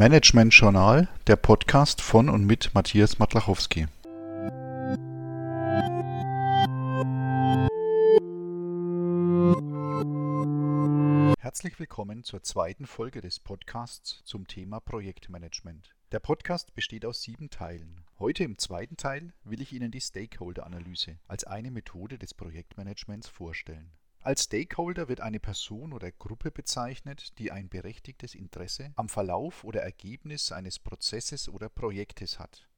Management Journal, der Podcast von und mit Matthias Matlachowski. Herzlich willkommen zur zweiten Folge des Podcasts zum Thema Projektmanagement. Der Podcast besteht aus sieben Teilen. Heute im zweiten Teil will ich Ihnen die Stakeholder-Analyse als eine Methode des Projektmanagements vorstellen. Als Stakeholder wird eine Person oder Gruppe bezeichnet, die ein berechtigtes Interesse am Verlauf oder Ergebnis eines Prozesses oder Projektes hat.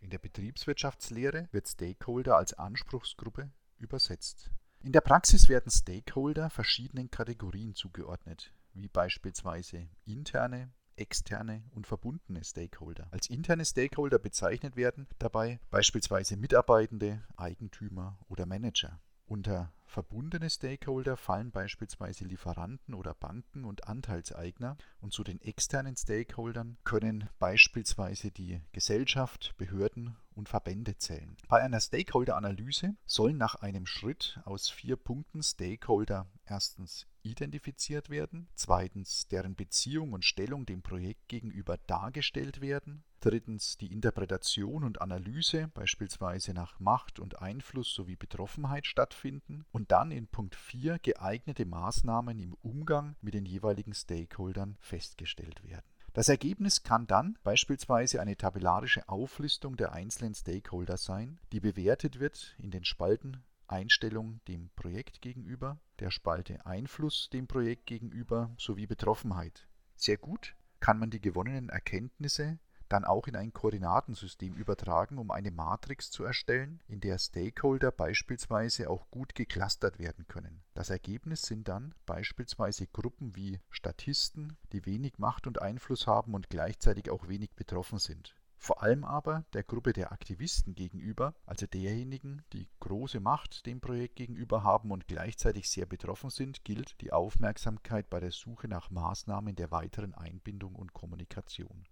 In der Betriebswirtschaftslehre wird Stakeholder als Anspruchsgruppe übersetzt. In der Praxis werden Stakeholder verschiedenen Kategorien zugeordnet, wie beispielsweise interne, externe und verbundene Stakeholder. Als interne Stakeholder bezeichnet werden dabei beispielsweise Mitarbeitende, Eigentümer oder Manager. Unter verbundene Stakeholder fallen beispielsweise Lieferanten oder Banken und Anteilseigner und zu den externen Stakeholdern können beispielsweise die Gesellschaft, Behörden und Verbände zählen. Bei einer Stakeholder-Analyse sollen nach einem Schritt aus vier Punkten Stakeholder erstens identifiziert werden, zweitens deren Beziehung und Stellung dem Projekt gegenüber dargestellt werden, drittens die Interpretation und Analyse beispielsweise nach Macht und Einfluss sowie Betroffenheit stattfinden und dann in Punkt 4 geeignete Maßnahmen im Umgang mit den jeweiligen Stakeholdern festgestellt werden. Das Ergebnis kann dann beispielsweise eine tabellarische Auflistung der einzelnen Stakeholder sein, die bewertet wird in den Spalten Einstellung dem Projekt gegenüber, der Spalte Einfluss dem Projekt gegenüber sowie Betroffenheit. Sehr gut kann man die gewonnenen Erkenntnisse dann auch in ein Koordinatensystem übertragen, um eine Matrix zu erstellen, in der Stakeholder beispielsweise auch gut geclustert werden können. Das Ergebnis sind dann beispielsweise Gruppen wie Statisten, die wenig Macht und Einfluss haben und gleichzeitig auch wenig betroffen sind. Vor allem aber der Gruppe der Aktivisten gegenüber, also derjenigen, die große Macht dem Projekt gegenüber haben und gleichzeitig sehr betroffen sind, gilt die Aufmerksamkeit bei der Suche nach Maßnahmen der weiteren Einbindung und Kommunikation.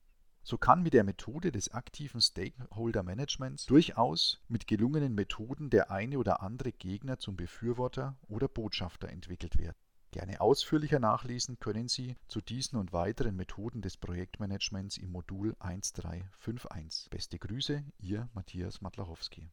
So kann mit der Methode des aktiven Stakeholder Managements durchaus mit gelungenen Methoden der eine oder andere Gegner zum Befürworter oder Botschafter entwickelt werden. Gerne ausführlicher nachlesen können Sie zu diesen und weiteren Methoden des Projektmanagements im Modul 1351. Beste Grüße, Ihr Matthias Matlachowski.